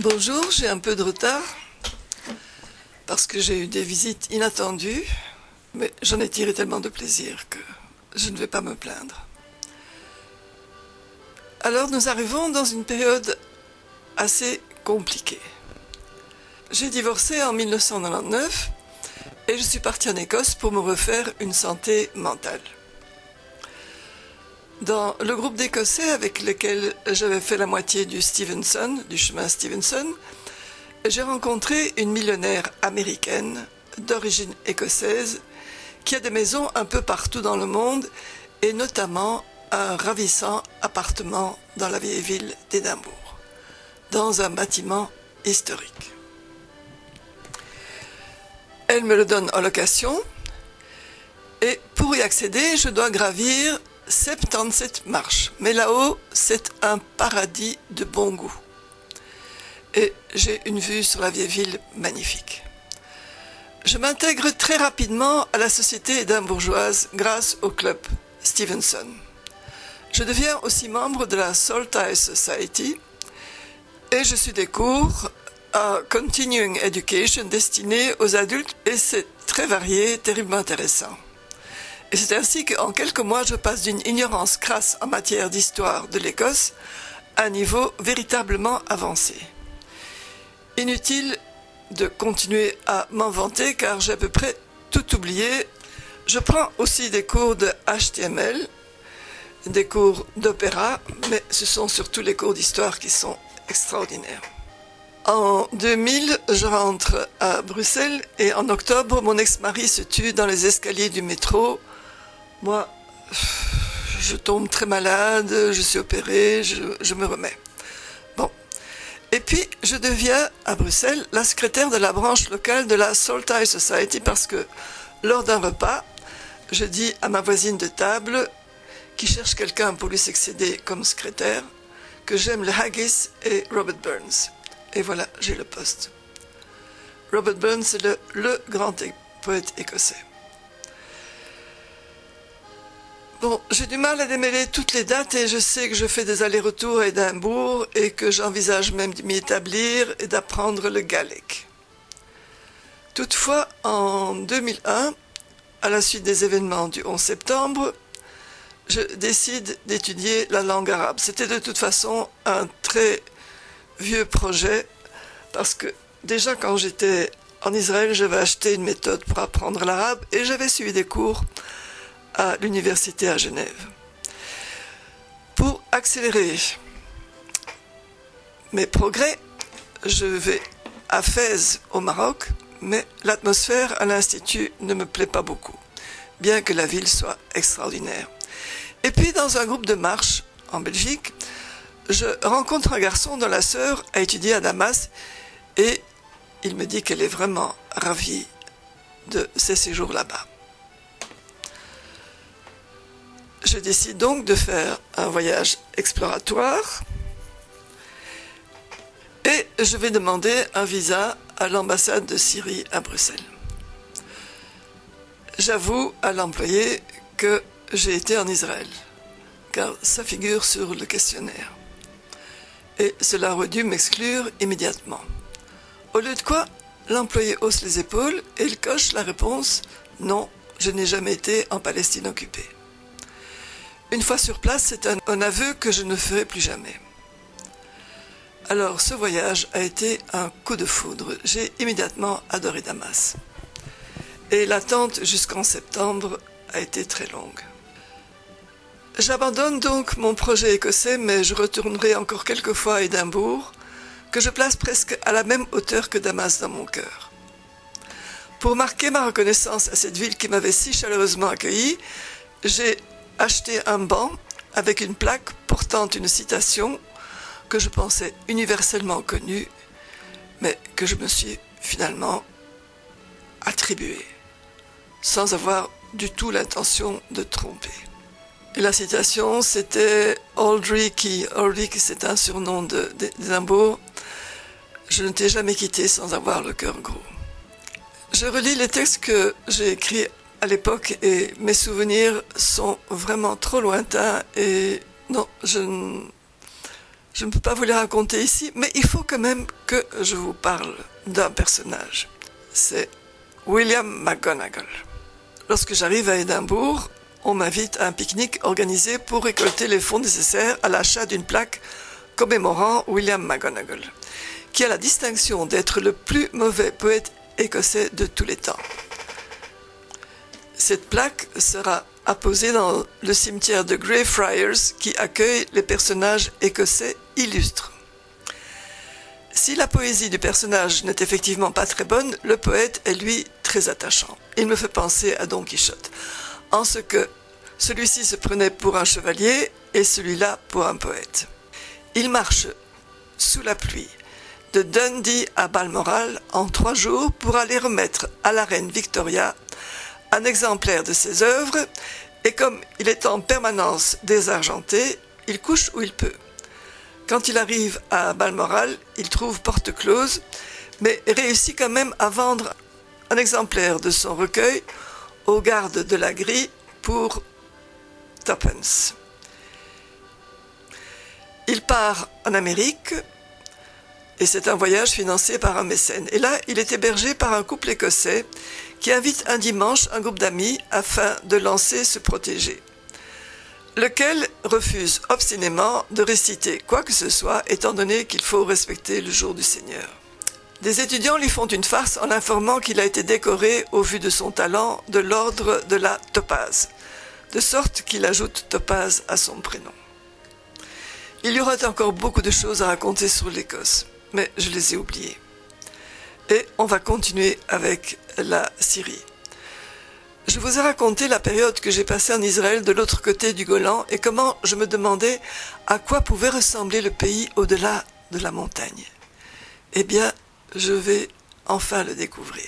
Bonjour, j'ai un peu de retard parce que j'ai eu des visites inattendues, mais j'en ai tiré tellement de plaisir que je ne vais pas me plaindre. Alors nous arrivons dans une période assez compliquée. J'ai divorcé en 1999 et je suis partie en Écosse pour me refaire une santé mentale. Dans le groupe d'Écossais avec lequel j'avais fait la moitié du Stevenson, du chemin Stevenson, j'ai rencontré une millionnaire américaine d'origine écossaise qui a des maisons un peu partout dans le monde et notamment un ravissant appartement dans la vieille ville d'Édimbourg, dans un bâtiment historique. Elle me le donne en location et pour y accéder, je dois gravir 77 marches. Mais là-haut, c'est un paradis de bon goût. Et j'ai une vue sur la vieille ville magnifique. Je m'intègre très rapidement à la société édimbourgeoise grâce au club Stevenson. Je deviens aussi membre de la Saltire Society et je suis des cours à Continuing Education destinés aux adultes et c'est très varié, terriblement intéressant. Et c'est ainsi qu'en quelques mois, je passe d'une ignorance crasse en matière d'histoire de l'Écosse à un niveau véritablement avancé. Inutile de continuer à m'en vanter car j'ai à peu près tout oublié. Je prends aussi des cours de HTML, des cours d'opéra, mais ce sont surtout les cours d'histoire qui sont extraordinaires. En 2000, je rentre à Bruxelles et en octobre, mon ex-mari se tue dans les escaliers du métro moi, je tombe très malade, je suis opéré, je, me remets. Bon. Et puis, je deviens, à Bruxelles, la secrétaire de la branche locale de la Saltire Society parce que, lors d'un repas, je dis à ma voisine de table, qui cherche quelqu'un pour lui succéder comme secrétaire, que j'aime le haggis et Robert Burns. Et voilà, j'ai le poste. Robert Burns est le, le grand poète écossais. Bon, j'ai du mal à démêler toutes les dates et je sais que je fais des allers-retours à Édimbourg et que j'envisage même de m'y établir et d'apprendre le gaélique. Toutefois, en 2001, à la suite des événements du 11 septembre, je décide d'étudier la langue arabe. C'était de toute façon un très vieux projet parce que déjà quand j'étais en Israël, j'avais acheté une méthode pour apprendre l'arabe et j'avais suivi des cours à l'université à Genève. Pour accélérer mes progrès, je vais à Fès au Maroc, mais l'atmosphère à l'Institut ne me plaît pas beaucoup, bien que la ville soit extraordinaire. Et puis dans un groupe de marche en Belgique, je rencontre un garçon dont la sœur a étudié à Damas et il me dit qu'elle est vraiment ravie de ses séjours là-bas. Je décide donc de faire un voyage exploratoire et je vais demander un visa à l'ambassade de Syrie à Bruxelles. J'avoue à l'employé que j'ai été en Israël, car ça figure sur le questionnaire. Et cela aurait dû m'exclure immédiatement. Au lieu de quoi, l'employé hausse les épaules et il coche la réponse Non, je n'ai jamais été en Palestine occupée. Une fois sur place, c'est un, aveu que je ne ferai plus jamais. Alors ce voyage a été un coup de foudre. J'ai immédiatement adoré Damas. Et l'attente jusqu'en septembre a été très longue. J'abandonne donc mon projet écossais, mais je retournerai encore quelques fois à Édimbourg, que je place presque à la même hauteur que Damas dans mon cœur. Pour marquer ma reconnaissance à cette ville qui m'avait si chaleureusement accueilli, j'ai acheté un banc avec une plaque portant une citation que je pensais universellement connue, mais que je me suis finalement attribuée, sans avoir du tout l'intention de tromper. Et la citation, c'était Aldrich, Aldrich, c'est un surnom d'Edimbourg. Je ne t'ai jamais quitté sans avoir le cœur gros. Je relis les textes que j'ai écrits à l'époque et mes souvenirs sont vraiment trop lointains et non, je, ne peux pas vous les raconter ici, mais il faut quand même que je vous parle d'un personnage. C'est William McGonagall. Lorsque j'arrive à Édimbourg, on m'invite à un pique-nique organisé pour récolter les fonds nécessaires à l'achat d'une plaque commémorant William McGonagall, qui a la distinction d'être le plus mauvais poète écossais de tous les temps. Cette plaque sera apposée dans le cimetière de Greyfriars qui accueille les personnages écossais illustres. Si la poésie du personnage n'est effectivement pas très bonne, le poète est lui très attachant. Il me fait penser à Don Quichotte, en ce que celui-ci se prenait pour un chevalier et celui-là pour un poète. Il marche sous la pluie de Dundee à Balmoral en trois jours pour aller remettre à la reine Victoria un exemplaire de ses œuvres et comme il est en permanence désargenté, il couche où il peut. Quand il arrive à Balmoral, il trouve porte close, mais réussit quand même à vendre un exemplaire de son recueil aux gardes de la grille pour tuppence. Il part en Amérique et c'est un voyage financé par un mécène. Et là, il est hébergé par un couple écossais qui invite un dimanche un groupe d'amis afin de lancer se protéger, lequel refuse obstinément de réciter quoi que ce soit étant donné qu'il faut respecter le jour du Seigneur. Des étudiants lui font une farce en informant qu'il a été décoré au vu de son talent de l'ordre de la topaze, de sorte qu'il ajoute topaze à son prénom. Il y aurait encore beaucoup de choses à raconter sur l'Écosse, mais je les ai oubliées. Et on va continuer avec la Syrie. Je vous ai raconté la période que j'ai passée en Israël de l'autre côté du Golan et comment je me demandais à quoi pouvait ressembler le pays au-delà de la montagne. Eh bien, je vais enfin le découvrir.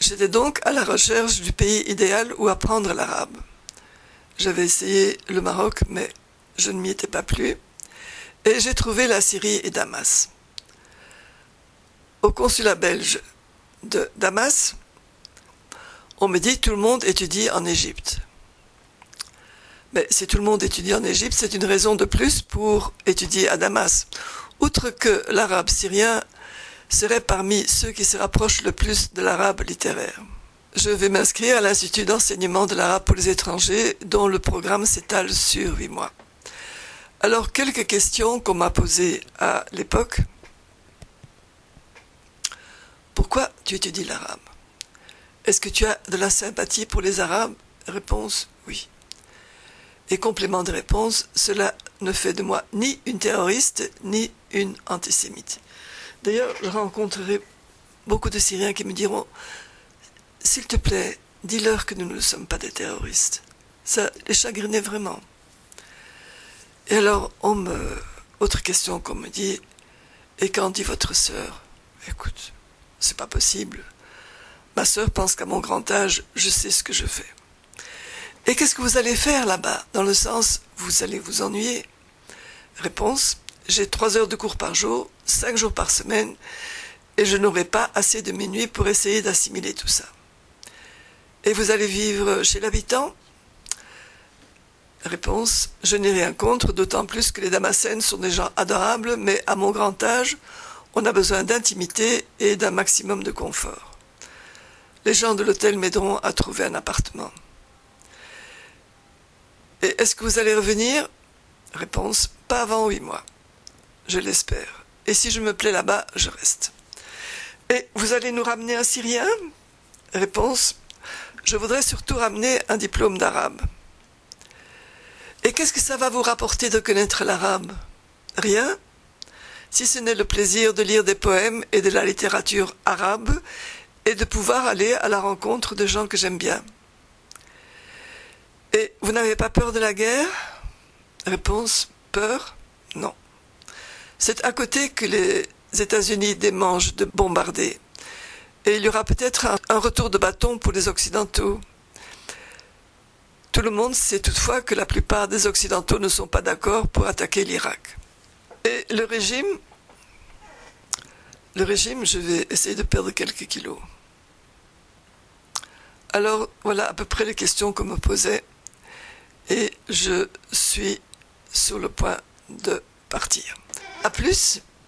J'étais donc à la recherche du pays idéal où apprendre l'arabe. J'avais essayé le Maroc, mais je ne m'y étais pas plu, et j'ai trouvé la Syrie et Damas. Au consulat belge de Damas, on me dit tout le monde étudie en Égypte. Mais si tout le monde étudie en Égypte, c'est une raison de plus pour étudier à Damas. Outre que l'arabe syrien serait parmi ceux qui se rapprochent le plus de l'arabe littéraire. Je vais m'inscrire à l'Institut d'enseignement de l'arabe pour les étrangers, dont le programme s'étale sur huit mois. Alors, quelques questions qu'on m'a posées à l'époque. Pourquoi tu étudies l'arabe? Est-ce que tu as de la sympathie pour les Arabes? Réponse oui. Et complément de réponse, cela ne fait de moi ni une terroriste ni une antisémite. D'ailleurs, je rencontrerai beaucoup de Syriens qui me diront S'il te plaît, dis-leur que nous ne sommes pas des terroristes. Ça les chagrinait vraiment. Et alors, on me. Autre question qu'on me dit Et quand dit votre sœur Écoute, c'est pas possible. Ma sœur pense qu'à mon grand âge, je sais ce que je fais. Et qu'est-ce que vous allez faire là-bas? Dans le sens, vous allez vous ennuyer? Réponse J'ai trois heures de cours par jour, cinq jours par semaine, et je n'aurai pas assez de minuit pour essayer d'assimiler tout ça. Et vous allez vivre chez l'habitant? Réponse Je n'ai rien contre, d'autant plus que les Damascènes sont des gens adorables, mais à mon grand âge, on a besoin d'intimité et d'un maximum de confort. Les gens de l'hôtel m'aideront à trouver un appartement. Et est-ce que vous allez revenir? Réponse Pas avant huit mois. Je l'espère. Et si je me plais là-bas, je reste. Et vous allez nous ramener un Syrien? Réponse Je voudrais surtout ramener un diplôme d'arabe. Et qu'est-ce que ça va vous rapporter de connaître l'arabe? Rien, si ce n'est le plaisir de lire des poèmes et de la littérature arabe et de pouvoir aller à la rencontre de gens que j'aime bien. Et vous n'avez pas peur de la guerre? Réponse peur Non. C'est à côté que les États-Unis démangent de bombarder. Et il y aura peut-être un, retour de bâton pour les Occidentaux. Tout le monde sait toutefois que la plupart des Occidentaux ne sont pas d'accord pour attaquer l'Irak. Et le régime, le régime, je vais essayer de perdre quelques kilos. Alors voilà à peu près les questions qu'on me posait et je suis sur le point de partir. A plus